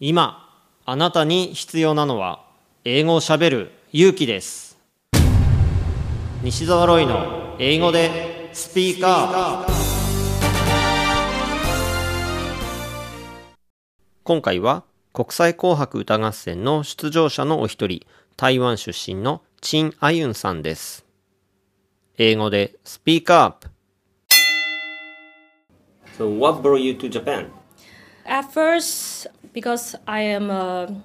今あなたに必要なのは英語をしゃべる勇気です。西澤ロイの英語でスピーカー。今回は国際紅白歌合戦の出場者のお一人台湾出身のチン・アユンさんです。英語でスピーカーアップ。So what brought you to Japan? At first, because I am a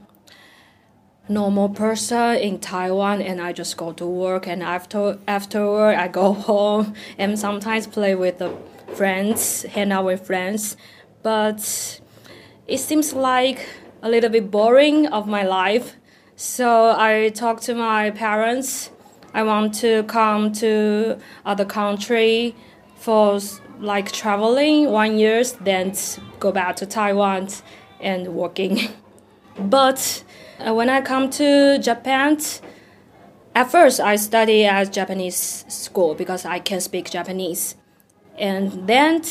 normal person in Taiwan and I just go to work and after afterward I go home and sometimes play with the friends, hang out with friends. But it seems like a little bit boring of my life. So I talked to my parents. I want to come to other country for like traveling one year, then go back to Taiwan and working. but uh, when I come to Japan, at first I study at Japanese school because I can speak Japanese. And then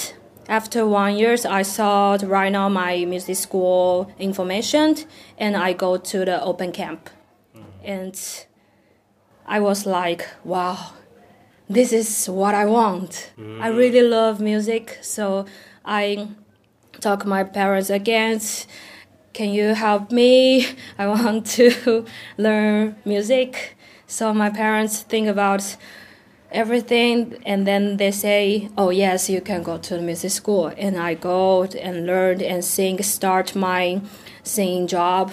after one year, I saw right now my music school information and I go to the open camp. And I was like, wow, this is what I want. Mm. I really love music, so I talk my parents against Can you help me? I want to learn music. So my parents think about everything and then they say, "Oh yes, you can go to the music school." And I go and learn and sing, start my singing job.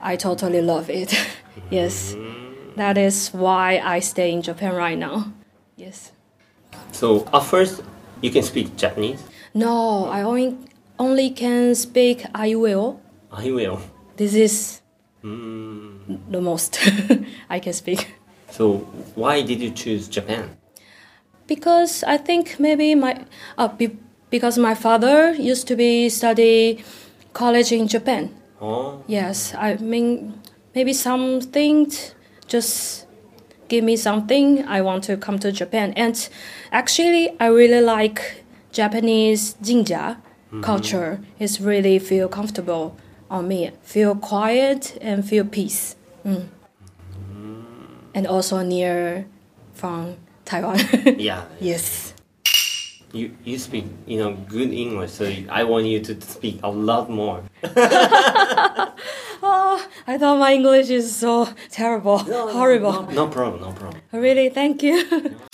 I totally love it. yes. Mm. That is why I stay in Japan right now. Yes. So at first, you can speak Japanese. No, I only only can speak I will. I will. This is mm. the most I can speak. So why did you choose Japan? Because I think maybe my uh, be, because my father used to be study college in Japan. Oh. Yes, I mean maybe something just give me something. I want to come to Japan. And actually, I really like Japanese jinja mm-hmm. culture. is really feel comfortable on me. Feel quiet and feel peace. Mm. And also near from Taiwan. yeah. Yes. You, you speak you know good English, so I want you to speak a lot more. oh, I thought my English is so terrible, no, horrible. No, no, problem, no problem. Really, thank you.